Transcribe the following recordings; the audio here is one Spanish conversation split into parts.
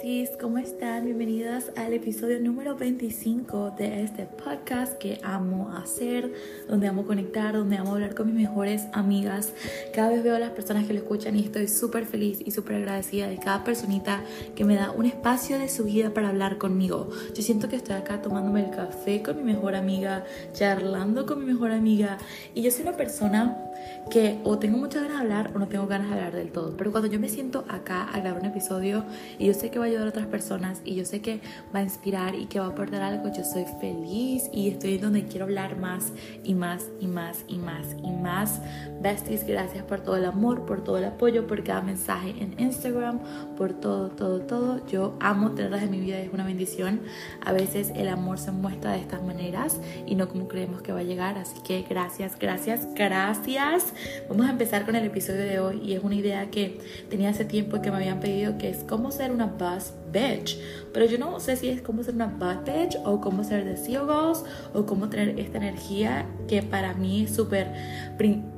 besties, ¿cómo están? Bienvenidas al episodio número 25 de este podcast que amo hacer, donde amo conectar, donde amo hablar con mis mejores amigas. Cada vez veo a las personas que lo escuchan y estoy súper feliz y súper agradecida de cada personita que me da un espacio de su vida para hablar conmigo. Yo siento que estoy acá tomándome el café con mi mejor amiga, charlando con mi mejor amiga y yo soy una persona que o tengo muchas ganas de hablar o no tengo ganas de hablar del todo. Pero cuando yo me siento acá a grabar un episodio y yo sé que va ayudar a otras personas y yo sé que va a inspirar y que va a aportar algo, yo soy feliz y estoy donde quiero hablar más y más y más y más y más. Besties, gracias por todo el amor, por todo el apoyo, por cada mensaje en Instagram, por todo, todo, todo. Yo amo tenerlas en mi vida, es una bendición. A veces el amor se muestra de estas maneras y no como creemos que va a llegar. Así que gracias, gracias, gracias. Vamos a empezar con el episodio de hoy y es una idea que tenía hace tiempo y que me habían pedido que es cómo ser una us bitch. Pero yo no sé si es cómo ser una bad bitch o cómo ser de goals o cómo tener esta energía que para mí es súper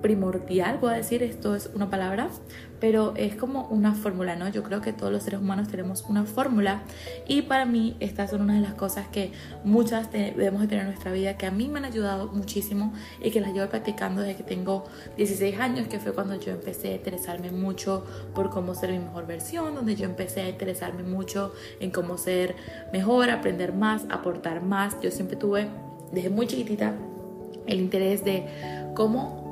primordial. Voy a decir, esto es una palabra, pero es como una fórmula, ¿no? Yo creo que todos los seres humanos tenemos una fórmula y para mí estas son una de las cosas que muchas debemos de tener en nuestra vida que a mí me han ayudado muchísimo y que las llevo practicando desde que tengo 16 años, que fue cuando yo empecé a interesarme mucho por cómo ser mi mejor versión, donde yo empecé a interesarme mucho en cómo ser mejor, aprender más, aportar más. Yo siempre tuve desde muy chiquitita el interés de cómo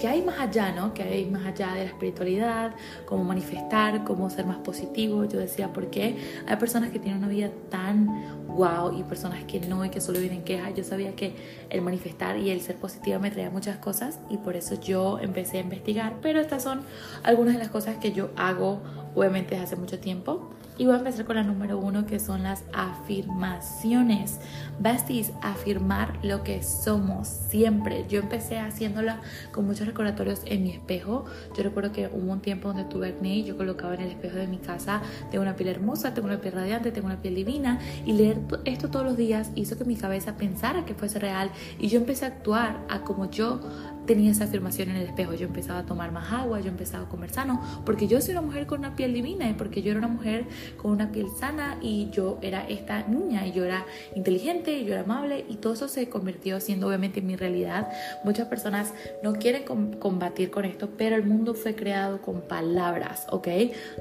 que hay más allá, ¿no? Que hay más allá de la espiritualidad, cómo manifestar, cómo ser más positivo. Yo decía, ¿por qué hay personas que tienen una vida tan wow y personas que no y que solo vienen quejas? Yo sabía que el manifestar y el ser positiva me traía muchas cosas y por eso yo empecé a investigar. Pero estas son algunas de las cosas que yo hago, obviamente, desde hace mucho tiempo. Y voy a empezar con la número uno, que son las afirmaciones. Besties, afirmar lo que somos siempre. Yo empecé haciéndola con muchos recordatorios en mi espejo. Yo recuerdo que hubo un tiempo donde tuve acné yo colocaba en el espejo de mi casa, tengo una piel hermosa, tengo una piel radiante, tengo una piel divina. Y leer esto todos los días hizo que mi cabeza pensara que fuese real. Y yo empecé a actuar a como yo tenía esa afirmación en el espejo. Yo empezaba a tomar más agua, yo empezaba a comer sano, porque yo soy una mujer con una piel divina y porque yo era una mujer con una piel sana y yo era esta niña y yo era inteligente y yo era amable y todo eso se convirtió siendo obviamente mi realidad. Muchas personas no quieren combatir con esto, pero el mundo fue creado con palabras, ¿ok?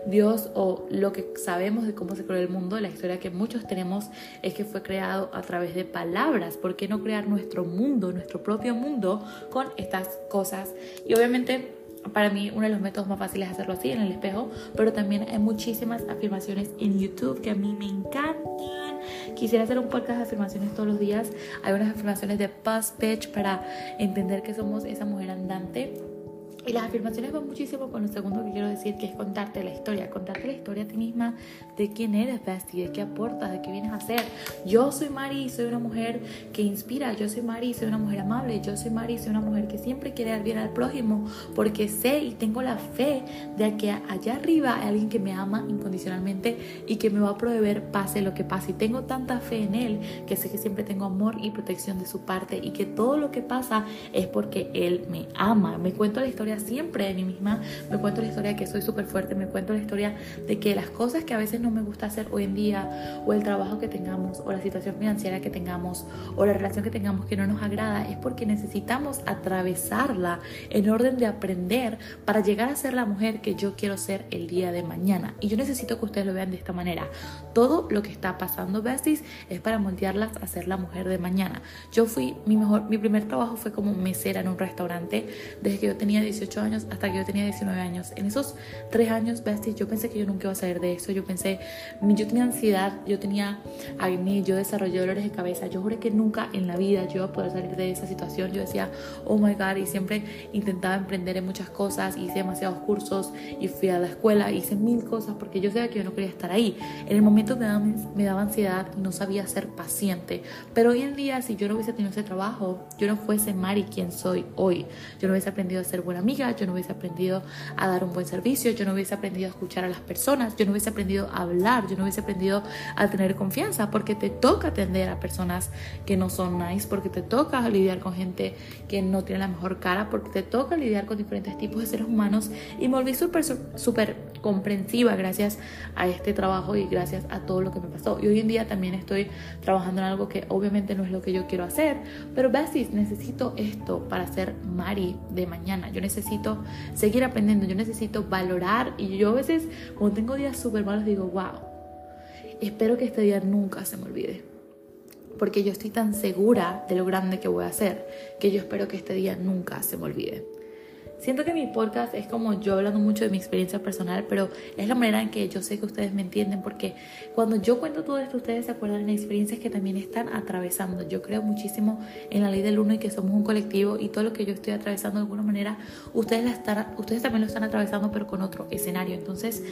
Dios o lo que sabemos de cómo se creó el mundo, la historia que muchos tenemos es que fue creado a través de palabras. ¿Por qué no crear nuestro mundo, nuestro propio mundo con cosas? Y obviamente para mí uno de los métodos más fáciles es hacerlo así en el espejo, pero también hay muchísimas afirmaciones en YouTube que a mí me encantan. Quisiera hacer un podcast de afirmaciones todos los días. Hay unas afirmaciones de Buzz Pitch para entender que somos esa mujer andante y las afirmaciones van muchísimo con lo segundo que quiero decir, que es contarte la historia, contarte la historia a ti misma de quién eres, de qué aportas, de qué vienes a hacer. Yo soy Mari, soy una mujer que inspira, yo soy Mari, soy una mujer amable, yo soy Mari, soy una mujer que siempre quiere dar bien al prójimo, porque sé y tengo la fe de que allá arriba hay alguien que me ama incondicionalmente y que me va a proveer pase lo que pase. Y tengo tanta fe en él que sé que siempre tengo amor y protección de su parte y que todo lo que pasa es porque él me ama. Me cuento la historia siempre de mí misma, me cuento la historia de que soy súper fuerte, me cuento la historia de que las cosas que a veces no me gusta hacer hoy en día, o el trabajo que tengamos, o la situación financiera que tengamos, o la relación que tengamos que no nos agrada, es porque necesitamos atravesarla en orden de aprender para llegar a ser la mujer que yo quiero ser el día de mañana. Y yo necesito que ustedes lo vean de esta manera. Todo lo que está pasando, besties, es para moldearlas a ser la mujer de mañana. Yo fui, mi mejor, mi primer trabajo fue como mesera en un restaurante desde que yo tenía 18 años hasta que yo tenía 19 años. En esos tres años, besties, yo pensé que yo nunca iba a salir de eso. Yo pensé, yo tenía ansiedad, yo tenía acné, yo desarrollé dolores de cabeza. Yo juré que nunca en la vida yo iba a poder salir de esa situación. Yo decía, oh my God, y siempre intentaba emprender en muchas cosas. Hice demasiados cursos y fui a la escuela, hice mil cosas porque yo sabía que yo no quería estar ahí. En el momento me daba, me daba ansiedad y no sabía ser paciente. Pero hoy en día, si yo no hubiese tenido ese trabajo, yo no fuese Mari quien soy hoy. Yo no hubiese aprendido a ser buena amiga amiga, yo no hubiese aprendido a dar un buen servicio, yo no hubiese aprendido a escuchar a las personas, yo no hubiese aprendido a hablar, yo no hubiese aprendido a tener confianza, porque te toca atender a personas que no son nice, porque te toca lidiar con gente que no tiene la mejor cara, porque te toca lidiar con diferentes tipos de seres humanos y me volví súper, súper comprensiva gracias a este trabajo y gracias a todo lo que me pasó. Y hoy en día también estoy trabajando en algo que obviamente no es lo que yo quiero hacer, pero besties, necesito esto para ser Mari de mañana. Yo necesito seguir aprendiendo, yo necesito valorar y yo a veces cuando tengo días súper malos digo, wow, espero que este día nunca se me olvide. Porque yo estoy tan segura de lo grande que voy a hacer que yo espero que este día nunca se me olvide. Siento que mi podcast es como yo hablando mucho de mi experiencia personal, pero es la manera en que yo sé que ustedes me entienden, porque cuando yo cuento todo esto, ustedes se acuerdan de experiencias que también están atravesando. Yo creo muchísimo en la ley del uno y que somos un colectivo y todo lo que yo estoy atravesando de alguna manera, ustedes, la están, ustedes también lo están atravesando, pero con otro escenario. Entonces,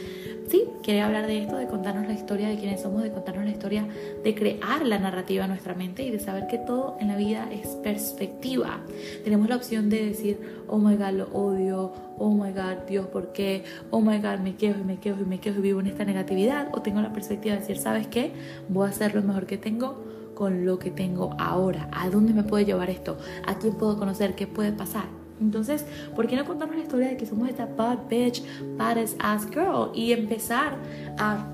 sí, quería hablar de esto, de contarnos la historia de quiénes somos, de contarnos la historia, de crear la narrativa en nuestra mente y de saber que todo en la vida es perspectiva. Tenemos la opción de decir, oh my god, lo odio, oh my god, Dios, ¿por qué? Oh my god, me quejo y me quejo y me quejo y vivo en esta negatividad. O tengo la perspectiva de decir, ¿sabes qué? Voy a hacer lo mejor que tengo con lo que tengo ahora. ¿A dónde me puede llevar esto? ¿A quién puedo conocer? ¿Qué puede pasar? Entonces, ¿por qué no contarnos la historia de que somos esta bad bitch, baddest ass girl y empezar a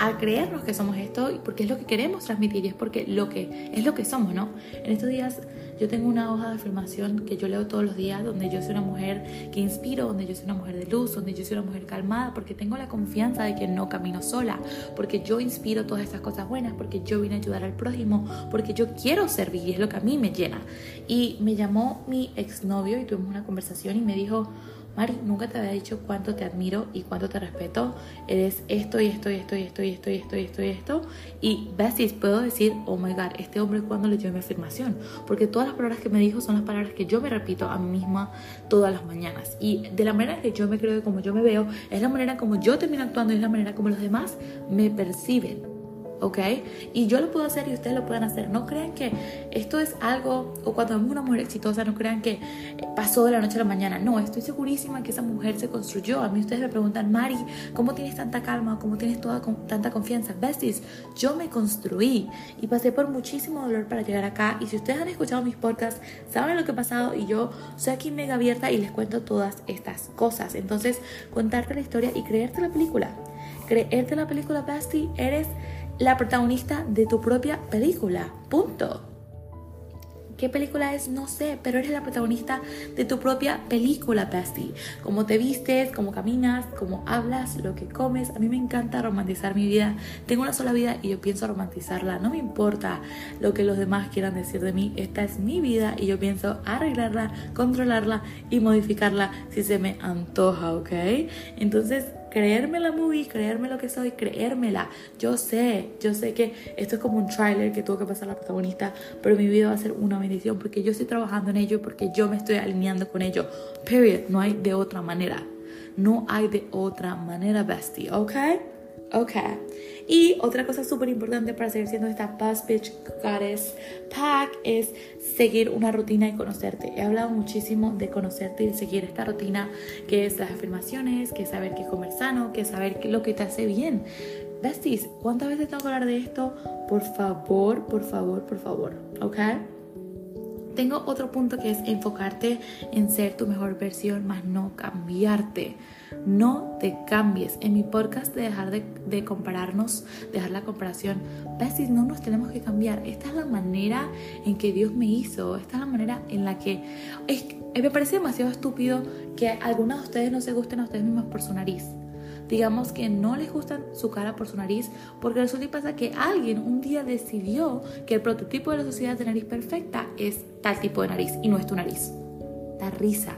a creernos que somos esto porque es lo que queremos transmitir y es porque lo que es lo que somos, ¿no? En estos días yo tengo una hoja de afirmación que yo leo todos los días donde yo soy una mujer que inspiro, donde yo soy una mujer de luz, donde yo soy una mujer calmada, porque tengo la confianza de que no camino sola, porque yo inspiro todas estas cosas buenas, porque yo vine a ayudar al prójimo, porque yo quiero servir y es lo que a mí me llena. Y me llamó mi exnovio y tuvimos una conversación y me dijo, Mari, nunca te había dicho cuánto te admiro y cuánto te respeto. Eres esto y esto y esto y esto y esto y esto y esto y esto. Y besties, puedo decir, oh my god, este hombre cuando leyó mi afirmación. Porque todas las palabras que me dijo son las palabras que yo me repito a mí misma todas las mañanas. Y de la manera que yo me creo y como yo me veo, es la manera como yo termino actuando y es la manera como los demás me perciben. ¿Ok? Y yo lo puedo hacer y ustedes lo pueden hacer. No crean que esto es algo, o cuando vemos una mujer exitosa, no crean que pasó de la noche a la mañana. No, estoy segurísima que esa mujer se construyó. A mí ustedes me preguntan, Mari, ¿cómo tienes tanta calma? ¿Cómo tienes tanta confianza? Besties, yo me construí y pasé por muchísimo dolor para llegar acá. Y si ustedes han escuchado mis podcasts, saben lo que ha pasado y yo soy aquí mega abierta y les cuento todas estas cosas. Entonces, contarte la historia y creerte la película. Creerte la película, Bestie, eres la protagonista de tu propia película. Punto. ¿Qué película es? No sé, pero eres la protagonista de tu propia película, Bestie. Cómo te vistes, cómo caminas, cómo hablas, lo que comes. A mí me encanta romantizar mi vida. Tengo una sola vida y yo pienso romantizarla. No me importa lo que los demás quieran decir de mí. Esta es mi vida y yo pienso arreglarla, controlarla y modificarla si se me antoja, ¿ok? Entonces, creerme la movie, creerme lo que soy, creérmela. Yo sé, yo sé que esto es como un trailer que tuvo que pasar la protagonista, pero mi vida va a ser una bendición porque yo estoy trabajando en ello y porque yo me estoy alineando con ello. Period. No hay de otra manera. No hay de otra manera, bestie, ¿ok? Ok. Y otra cosa súper importante para seguir siendo esta Past Bitch Goddess Pack es seguir una rutina y conocerte. He hablado muchísimo de conocerte y seguir esta rutina que es las afirmaciones, que es saber qué comer sano, que es saber lo que te hace bien. Besties, ¿cuántas veces tengo que hablar de esto? Por favor, por favor, por favor. ¿Ok? Tengo otro punto que es enfocarte en ser tu mejor versión, más no cambiarte. No te cambies. En mi podcast de dejar de, compararnos, dejar la comparación, si no nos tenemos que cambiar. Esta es la manera en que Dios me hizo. Esta es la manera en la que... Es, me parece demasiado estúpido que algunos de ustedes no se gusten a ustedes mismos por su nariz digamos que no les gusta su cara por su nariz, porque resulta y pasa que alguien un día decidió que el prototipo de la sociedad de nariz perfecta es tal tipo de nariz y no es tu nariz. Da risa,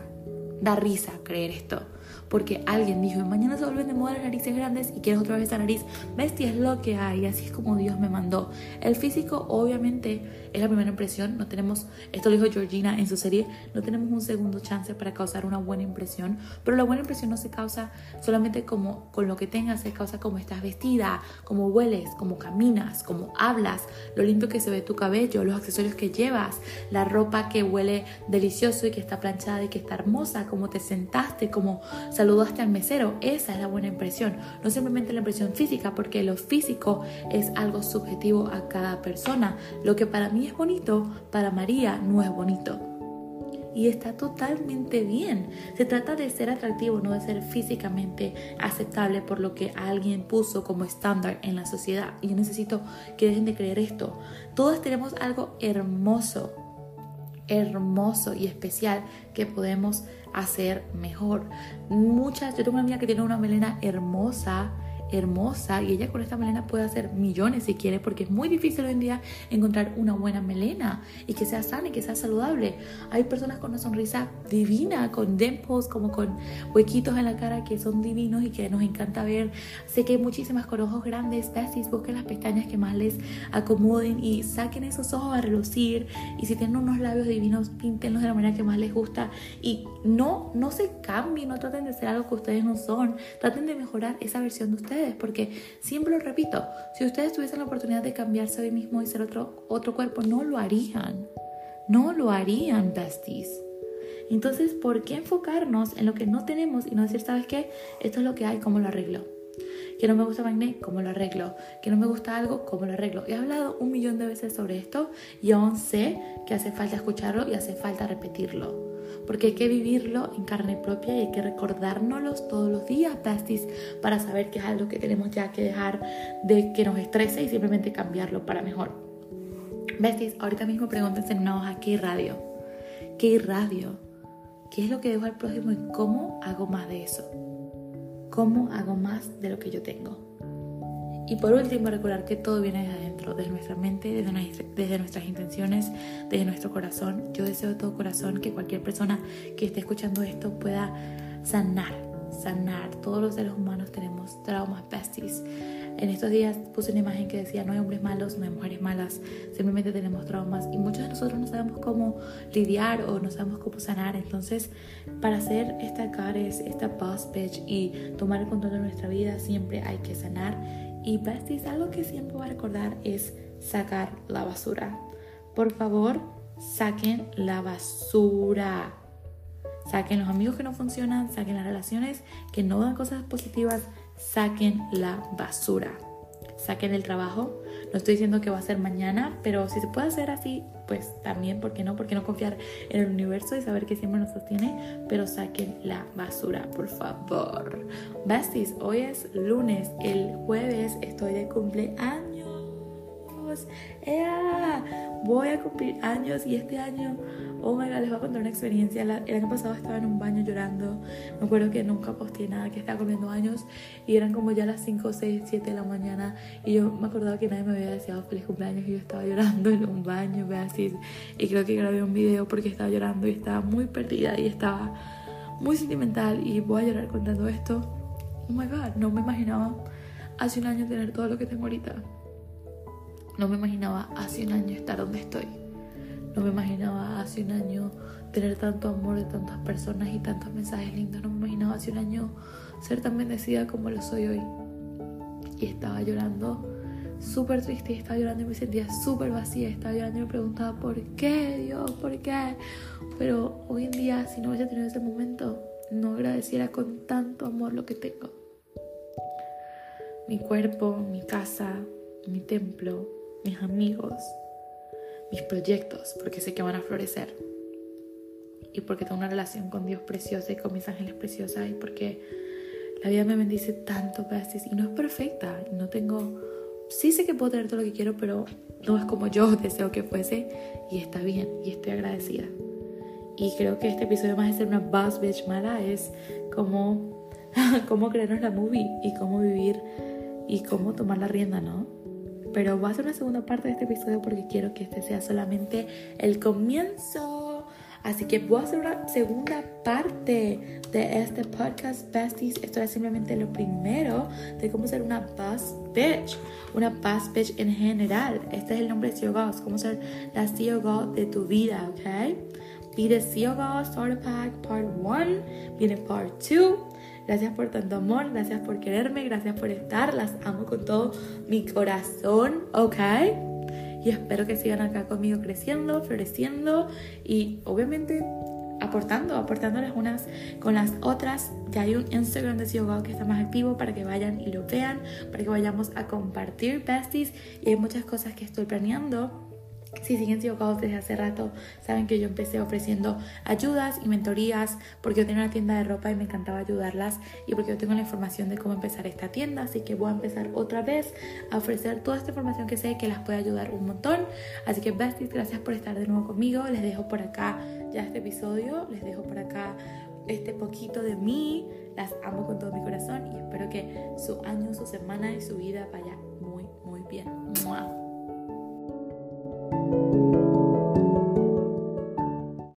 da risa creer esto. Porque alguien dijo, mañana se vuelven de moda las narices grandes y quieres otra vez esa nariz. Bestia es lo que hay, así es como Dios me mandó. El físico obviamente es la primera impresión, no tenemos, esto lo dijo Georgina en su serie, no tenemos un segundo chance para causar una buena impresión, pero la buena impresión no se causa solamente como con lo que tengas, se causa como estás vestida, como hueles, como caminas, como hablas, lo limpio que se ve tu cabello, los accesorios que llevas, la ropa que huele delicioso y que está planchada y que está hermosa, como te sentaste, como saludaste al mesero, esa es la buena impresión, no simplemente la impresión física, porque lo físico es algo subjetivo a cada persona. Lo que para mí es bonito, para María no es bonito. Y está totalmente bien. Se trata de ser atractivo, no de ser físicamente aceptable por lo que alguien puso como estándar en la sociedad. Y yo necesito que dejen de creer esto. Todos tenemos algo hermoso hermoso y especial que podemos hacer mejor. Muchas, yo tengo una amiga que tiene una melena hermosa hermosa y ella con esta melena puede hacer millones si quiere porque es muy difícil hoy en día encontrar una buena melena y que sea sana y que sea saludable. Hay personas con una sonrisa divina, con dimples, como con huequitos en la cara que son divinos y que nos encanta ver. Sé que hay muchísimas con ojos grandes, besties, busquen las pestañas que más les acomoden y saquen esos ojos a relucir y si tienen unos labios divinos, píntenlos de la manera que más les gusta y no, no se cambien, no traten de ser algo que ustedes no son, traten de mejorar esa versión de ustedes porque siempre lo repito, si ustedes tuviesen la oportunidad de cambiarse hoy mismo y ser otro, otro cuerpo, no lo harían. No lo harían, besties. Entonces, ¿por qué enfocarnos en lo que no tenemos y no decir, ¿sabes qué? Esto es lo que hay, ¿cómo lo arreglo? Que no me gusta Magné, ¿cómo lo arreglo? Que no me gusta algo, ¿cómo lo arreglo? He hablado un millón de veces sobre esto y aún sé que hace falta escucharlo y hace falta repetirlo porque hay que vivirlo en carne propia y hay que recordárnoslos todos los días, besties, para saber que es algo que tenemos ya que dejar de que nos estrese y simplemente cambiarlo para mejor. Besties, ahorita mismo pregúntense en una hoja, ¿qué radio? ¿Qué radio? ¿Qué es lo que dejo al prójimo y cómo hago más de eso? ¿Cómo hago más de lo que yo tengo? Y por último, recordar que todo viene desde adentro, desde nuestra mente, desde, desde nuestras intenciones, desde nuestro corazón. Yo deseo de todo corazón que cualquier persona que esté escuchando esto pueda sanar, sanar. Todos los seres humanos tenemos traumas, besties. En estos días puse una imagen que decía, no hay hombres malos, no hay mujeres malas, simplemente tenemos traumas y muchos de nosotros no sabemos cómo lidiar o no sabemos cómo sanar. Entonces, para hacer esta cares, esta boss bitch y tomar el control de nuestra vida, siempre hay que sanar y besties, algo que siempre voy a recordar es sacar la basura. Por favor, saquen la basura. Saquen los amigos que no funcionan, saquen las relaciones que no dan cosas positivas, saquen la basura. Saquen el trabajo. No estoy diciendo que va a ser mañana, pero si se puede hacer así, pues también, ¿por qué no? ¿Por qué no confiar en el universo y saber que siempre nos sostiene? Pero saquen la basura, por favor. Besties, hoy es lunes, el jueves estoy de cumpleaños. ¡Ea! Voy a cumplir años y este año Oh my god, les voy a contar una experiencia. el año pasado estaba en un baño llorando. Me acuerdo que nunca posté nada, que estaba cumpliendo años y eran como ya las 5, 6, 7 de la mañana. Y yo me acordaba que nadie me había deseado feliz cumpleaños y yo estaba llorando en un baño, así. Y creo que grabé un video porque estaba llorando y estaba muy perdida y estaba muy sentimental. Y voy a llorar contando esto. Oh my god, no me imaginaba hace un año tener todo lo que tengo ahorita. No me imaginaba hace un año estar donde estoy. No me imaginaba hace un año tener tanto amor de tantas personas y tantos mensajes lindos. No me imaginaba hace un año ser tan bendecida como lo soy hoy. Y estaba llorando súper triste estaba llorando y me sentía súper vacía. Estaba llorando y me preguntaba, ¿por qué Dios? ¿Por qué? Pero hoy en día, si no hubiese tenido ese momento, no agradeciera con tanto amor lo que tengo. Mi cuerpo, mi casa, mi templo, mis amigos, mis proyectos, porque sé que van a florecer. Y porque tengo una relación con Dios preciosa y con mis ángeles preciosas y porque la vida me bendice tanto veces y no es perfecta. No tengo, sí sé que puedo tener todo lo que quiero, pero no es como yo deseo que fuese y está bien y estoy agradecida. Y creo que este episodio más de ser una boss bitch mala es como cómo creernos la movie y cómo vivir y cómo tomar la rienda, ¿no? Pero voy a hacer una segunda parte de este episodio porque quiero que este sea solamente el comienzo. Así que voy a hacer una segunda parte de este podcast Besties. Esto es simplemente lo primero de cómo ser una boss bitch. Una boss bitch en general. Este es el nombre de CEO Goals. Cómo ser la CEO Goal de tu vida, ¿ok? Pide CEO Goals Starter Pack Part 1. Viene Part 2. Gracias por tanto amor, gracias por quererme, gracias por estar. Las amo con todo mi corazón, ¿ok? y espero que sigan acá conmigo creciendo, floreciendo y obviamente aportando, aportándoles unas con las otras. Ya hay un Instagram de CEO que está más activo para que vayan y lo vean, para que vayamos a compartir besties y hay muchas cosas que estoy planeando si siguen siendo desde hace rato, saben que yo empecé ofreciendo ayudas y mentorías porque yo tenía una tienda de ropa y me encantaba ayudarlas y porque yo tengo la información de cómo empezar esta tienda, así que voy a empezar otra vez a ofrecer toda esta información que sé que las puede ayudar un montón. Así que besties, gracias por estar de nuevo conmigo. Les dejo por acá ya este episodio, les dejo por acá este poquito de mí. Las amo con todo mi corazón y espero que su año, su semana y su vida vaya muy, muy bien.